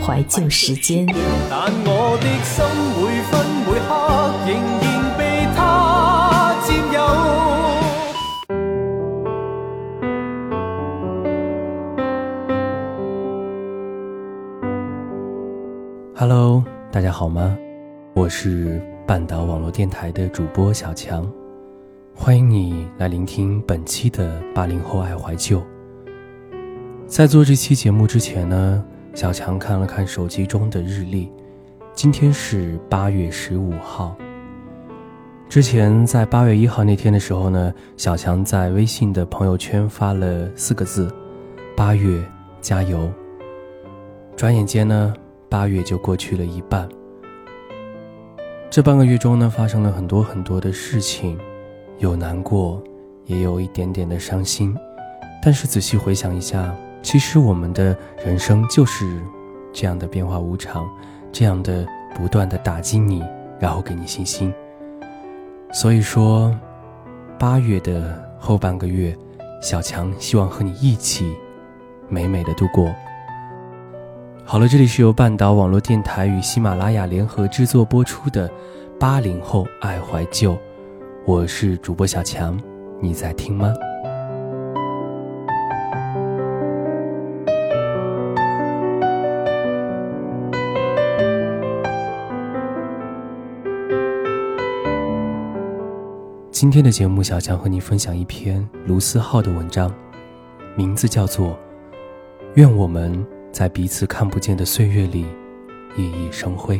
怀旧时间。但我的心每分每刻仍然被他占有。Hello，大家好吗？我是半岛网络电台的主播小强。欢迎你来聆听本期的八零后爱怀旧。在做这期节目之前呢，小强看了看手机中的日历，今天是八月十五号。之前在八月一号那天的时候呢，小强在微信的朋友圈发了四个字：“八月加油。”转眼间呢，八月就过去了一半。这半个月中呢，发生了很多很多的事情。有难过，也有一点点的伤心，但是仔细回想一下，其实我们的人生就是这样的变化无常，这样的不断的打击你，然后给你信心。所以说，八月的后半个月，小强希望和你一起美美的度过。好了，这里是由半岛网络电台与喜马拉雅联合制作播出的《八零后爱怀旧》。我是主播小强，你在听吗？今天的节目，小强和你分享一篇卢思浩的文章，名字叫做《愿我们在彼此看不见的岁月里熠熠生辉》。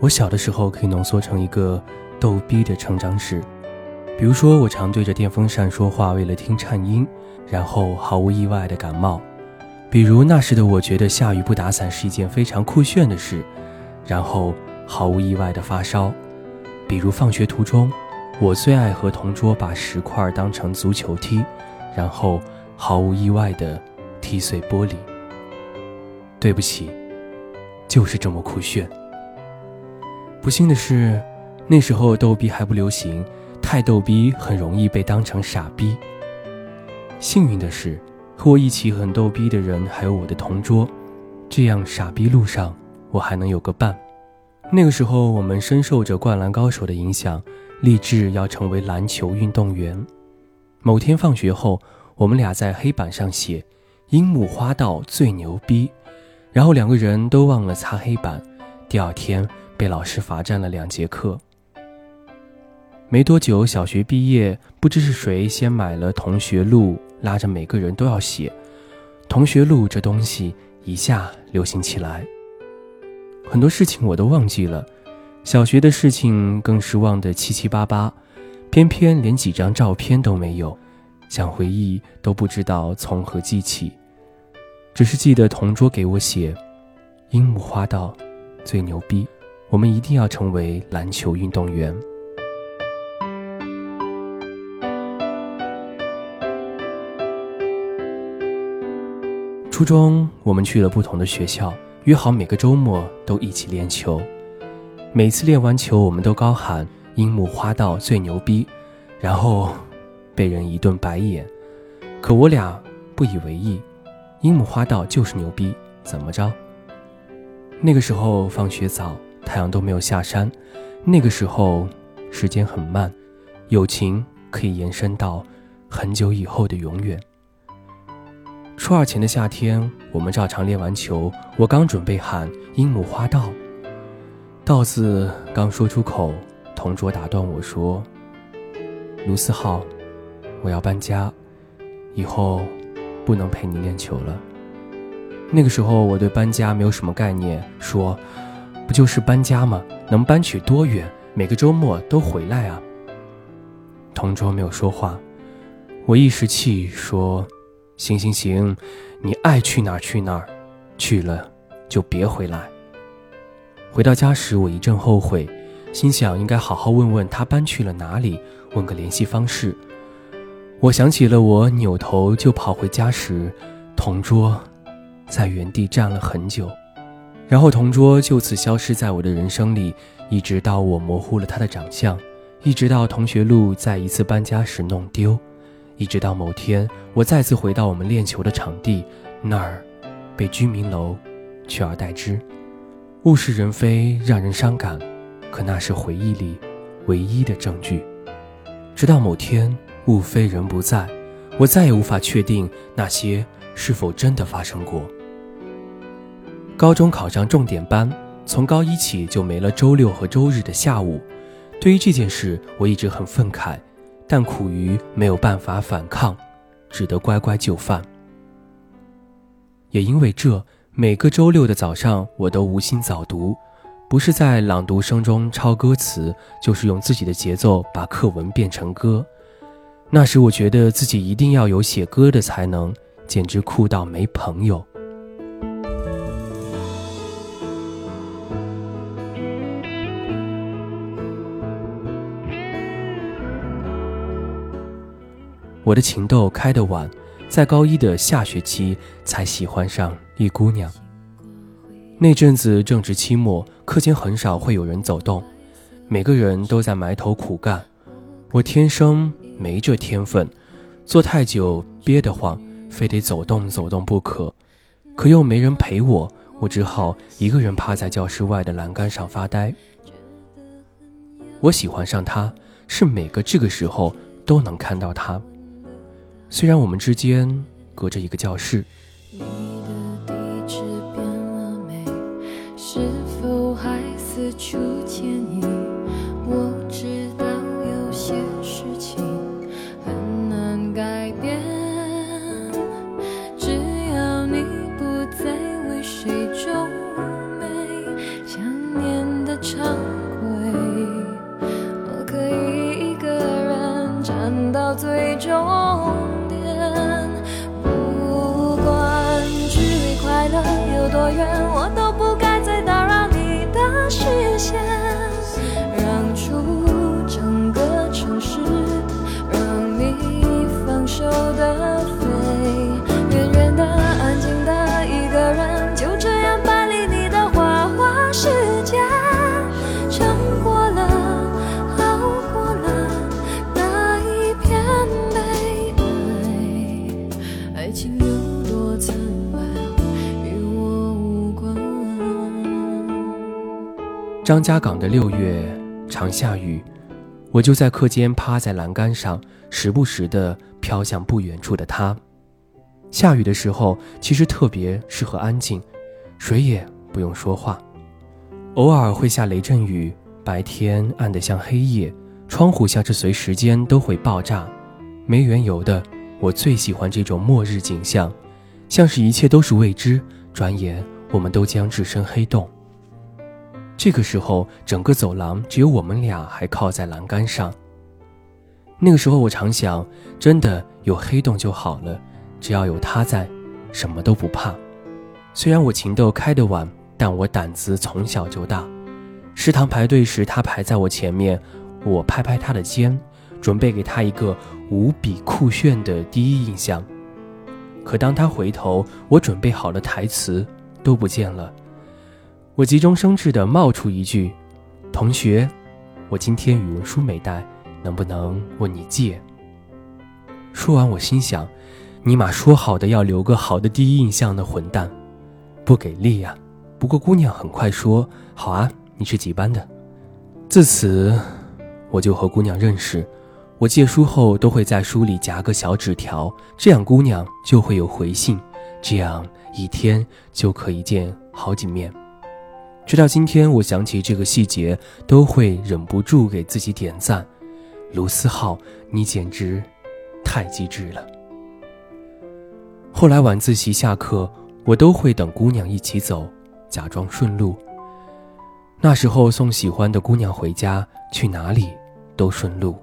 我小的时候可以浓缩成一个逗逼的成长史，比如说我常对着电风扇说话，为了听颤音，然后毫无意外的感冒；比如那时的我觉得下雨不打伞是一件非常酷炫的事，然后毫无意外的发烧；比如放学途中，我最爱和同桌把石块当成足球踢，然后毫无意外的踢碎玻璃。对不起，就是这么酷炫。不幸的是，那时候逗逼还不流行，太逗逼很容易被当成傻逼。幸运的是，和我一起很逗逼的人还有我的同桌，这样傻逼路上我还能有个伴。那个时候，我们深受着《灌篮高手》的影响，立志要成为篮球运动员。某天放学后，我们俩在黑板上写“樱木花道最牛逼”，然后两个人都忘了擦黑板。第二天。被老师罚站了两节课。没多久，小学毕业，不知是谁先买了同学录，拉着每个人都要写。同学录这东西一下流行起来，很多事情我都忘记了，小学的事情更是忘得七七八八，偏偏连几张照片都没有，想回忆都不知道从何记起，只是记得同桌给我写：“樱木花道最牛逼。”我们一定要成为篮球运动员。初中，我们去了不同的学校，约好每个周末都一起练球。每次练完球，我们都高喊“樱木花道最牛逼”，然后被人一顿白眼。可我俩不以为意，樱木花道就是牛逼，怎么着？那个时候放学早。太阳都没有下山，那个时候时间很慢，友情可以延伸到很久以后的永远。初二前的夏天，我们照常练完球，我刚准备喊“樱木花道”，道字刚说出口，同桌打断我说：“卢思浩，我要搬家，以后不能陪你练球了。”那个时候我对搬家没有什么概念，说。不就是搬家吗？能搬去多远？每个周末都回来啊。同桌没有说话，我一时气说：“行行行，你爱去哪儿去哪儿，去了就别回来。回到家时，我一阵后悔，心想应该好好问问他搬去了哪里，问个联系方式。我想起了我扭头就跑回家时，同桌在原地站了很久，然后同桌就此消失在我的人生里，一直到我模糊了他的长相，一直到同学录在一次搬家时弄丢，一直到某天我再次回到我们练球的场地那儿，被居民楼取而代之。物是人非，让人伤感，可那是回忆里唯一的证据。直到某天。物非人不在，我再也无法确定那些是否真的发生过。高中考上重点班，从高一起就没了周六和周日的下午。对于这件事，我一直很愤慨，但苦于没有办法反抗，只得乖乖就范。也因为这，每个周六的早上，我都无心早读，不是在朗读声中抄歌词，就是用自己的节奏把课文变成歌。那时我觉得自己一定要有写歌的才能，简直酷到没朋友。我的情窦开得晚，在高一的下学期才喜欢上一姑娘。那阵子正值期末，课间很少会有人走动，每个人都在埋头苦干。我天生。没这天分，坐太久憋得慌，非得走动走动不可。可又没人陪我，我只好一个人趴在教室外的栏杆上发呆。我喜欢上他，是每个这个时候都能看到他。虽然我们之间隔着一个教室。你的地址变了没？是否还四处牵引？张家港的六月常下雨，我就在课间趴在栏杆上，时不时地飘向不远处的他。下雨的时候，其实特别适合安静，谁也不用说话。偶尔会下雷阵雨，白天暗得像黑夜，窗户像是随时间都会爆炸。没缘由的，我最喜欢这种末日景象，像是一切都是未知，转眼我们都将置身黑洞。这个时候，整个走廊只有我们俩还靠在栏杆上。那个时候，我常想，真的有黑洞就好了，只要有他在，什么都不怕。虽然我情窦开得晚，但我胆子从小就大。食堂排队时，他排在我前面，我拍拍他的肩，准备给他一个无比酷炫的第一印象。可当他回头，我准备好了台词都不见了。我急中生智地冒出一句：“同学，我今天语文书没带，能不能问你借？”说完，我心想：“尼玛，说好的要留个好的第一印象的混蛋，不给力呀！”不过姑娘很快说：“好啊，你是几班的？”自此，我就和姑娘认识。我借书后都会在书里夹个小纸条，这样姑娘就会有回信，这样一天就可以见好几面。直到今天，我想起这个细节，都会忍不住给自己点赞。卢思浩，你简直太机智了。后来晚自习下课，我都会等姑娘一起走，假装顺路。那时候送喜欢的姑娘回家，去哪里都顺路。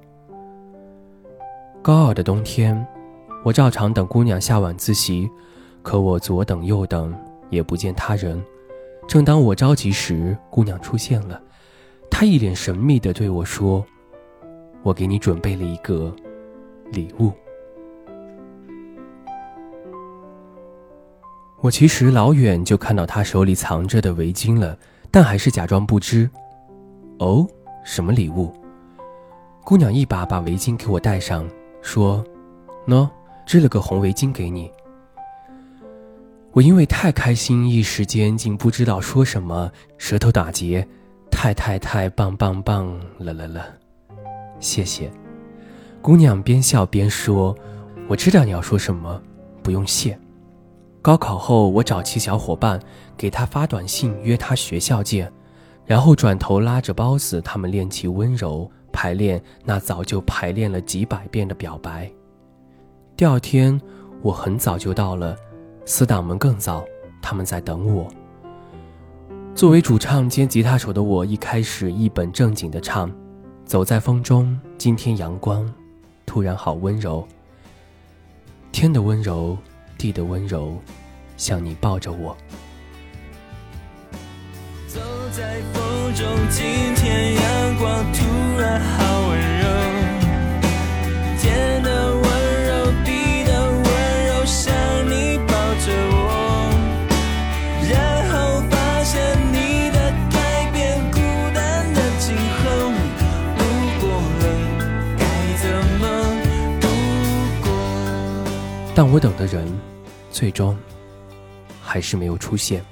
高二的冬天，我照常等姑娘下晚自习，可我左等右等，也不见他人。正当我着急时，姑娘出现了，她一脸神秘地对我说：“我给你准备了一个礼物。”我其实老远就看到她手里藏着的围巾了，但还是假装不知。哦，什么礼物？姑娘一把把围巾给我戴上，说：“喏，织了个红围巾给你。”我因为太开心，一时间竟不知道说什么，舌头打结。太太太棒棒棒了了了，谢谢。姑娘边笑边说：“我知道你要说什么，不用谢。”高考后，我找齐小伙伴，给他发短信约他学校见，然后转头拉着包子他们练起温柔，排练那早就排练了几百遍的表白。第二天，我很早就到了。死党们更早，他们在等我。作为主唱兼吉他手的我，一开始一本正经的唱：“走在风中，今天阳光突然好温柔。天的温柔，地的温柔，像你抱着我。”走在风中，今天阳光突然好温柔。天但我等的人，最终还是没有出现。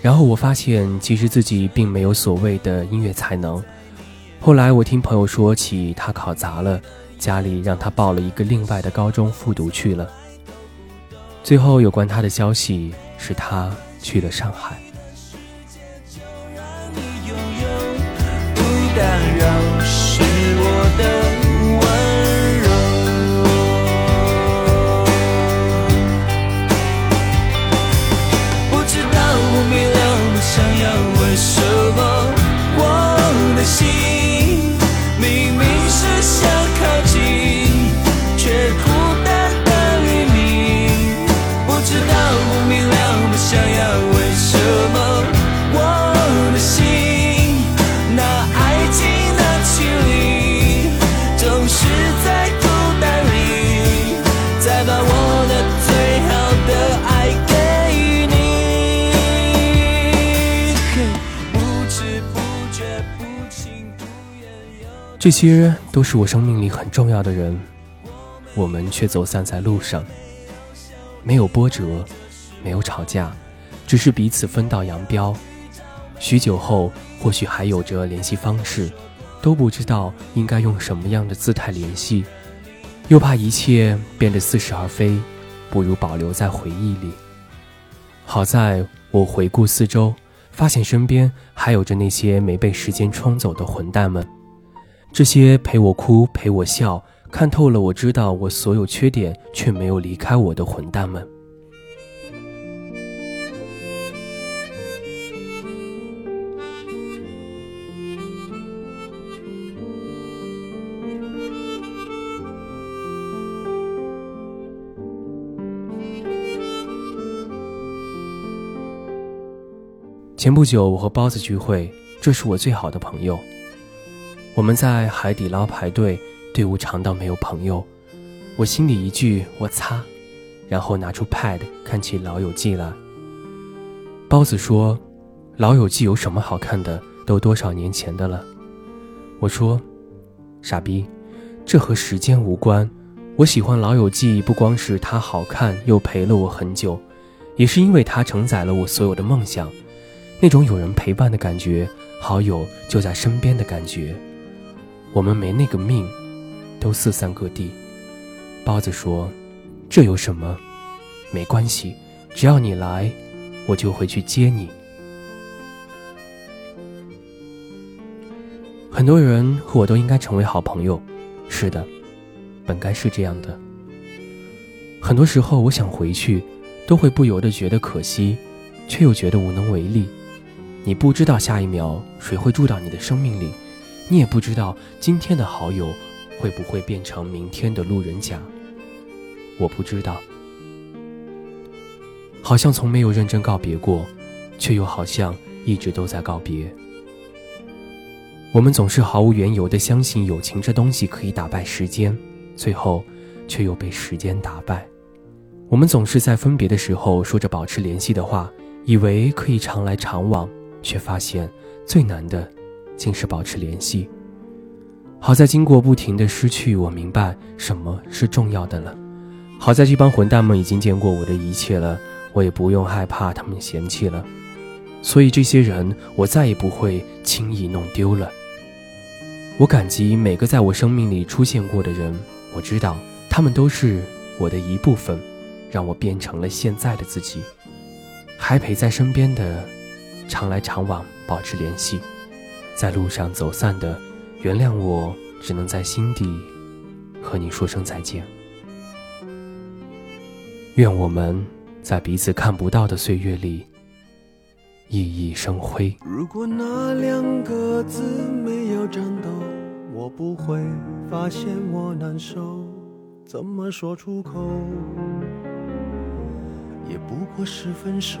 然后我发现，其实自己并没有所谓的音乐才能。后来我听朋友说起，他考砸了，家里让他报了一个另外的高中复读去了。最后有关他的消息是，他去了上海。是我的。这些都是我生命里很重要的人，我们却走散在路上，没有波折，没有吵架，只是彼此分道扬镳。许久后，或许还有着联系方式，都不知道应该用什么样的姿态联系，又怕一切变得似是而非，不如保留在回忆里。好在我回顾四周，发现身边还有着那些没被时间冲走的混蛋们。这些陪我哭、陪我笑、看透了我知道我所有缺点却没有离开我的混蛋们。前不久，我和包子聚会，这是我最好的朋友。我们在海底捞排队，队伍长到没有朋友。我心里一句“我擦”，然后拿出 pad 看起《老友记》来。包子说：“《老友记》有什么好看的？都多少年前的了。”我说：“傻逼，这和时间无关。我喜欢《老友记》，不光是它好看，又陪了我很久，也是因为它承载了我所有的梦想，那种有人陪伴的感觉，好友就在身边的感觉。”我们没那个命，都四散各地。包子说：“这有什么？没关系，只要你来，我就会去接你。”很多人和我都应该成为好朋友，是的，本该是这样的。很多时候，我想回去，都会不由得觉得可惜，却又觉得无能为力。你不知道下一秒谁会住到你的生命里。你也不知道今天的好友会不会变成明天的路人甲，我不知道。好像从没有认真告别过，却又好像一直都在告别。我们总是毫无缘由的相信友情这东西可以打败时间，最后却又被时间打败。我们总是在分别的时候说着保持联系的话，以为可以常来常往，却发现最难的竟是保持联系。好在经过不停的失去，我明白什么是重要的了。好在这帮混蛋们已经见过我的一切了，我也不用害怕他们嫌弃了。所以这些人，我再也不会轻易弄丢了。我感激每个在我生命里出现过的人，我知道他们都是我的一部分，让我变成了现在的自己。还陪在身边的，常来常往，保持联系；在路上走散的。原谅我，只能在心底和你说声再见。愿我们在彼此看不到的岁月里熠熠生辉。如果那两个字没有颤抖，我不会发现我难受。怎么说出口，也不过是分手。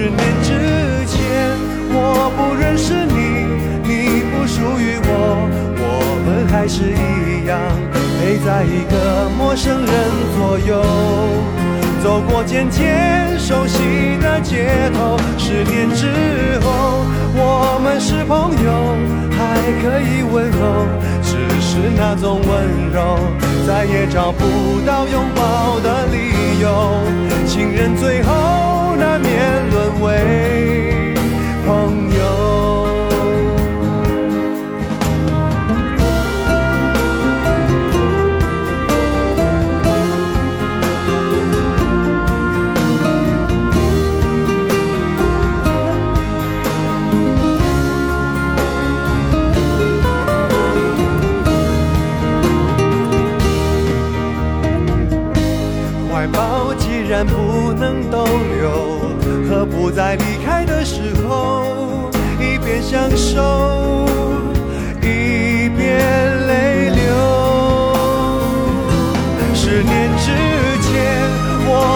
十年之前，我不认识你，你不属于我，我们还是一样陪在一个陌生人左右，走过渐渐熟悉的街头。十年之后，我们是朋友，还可以问候，只是那种温柔再也找不到拥抱的理由。情人最后。难免沦为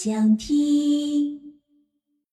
想听。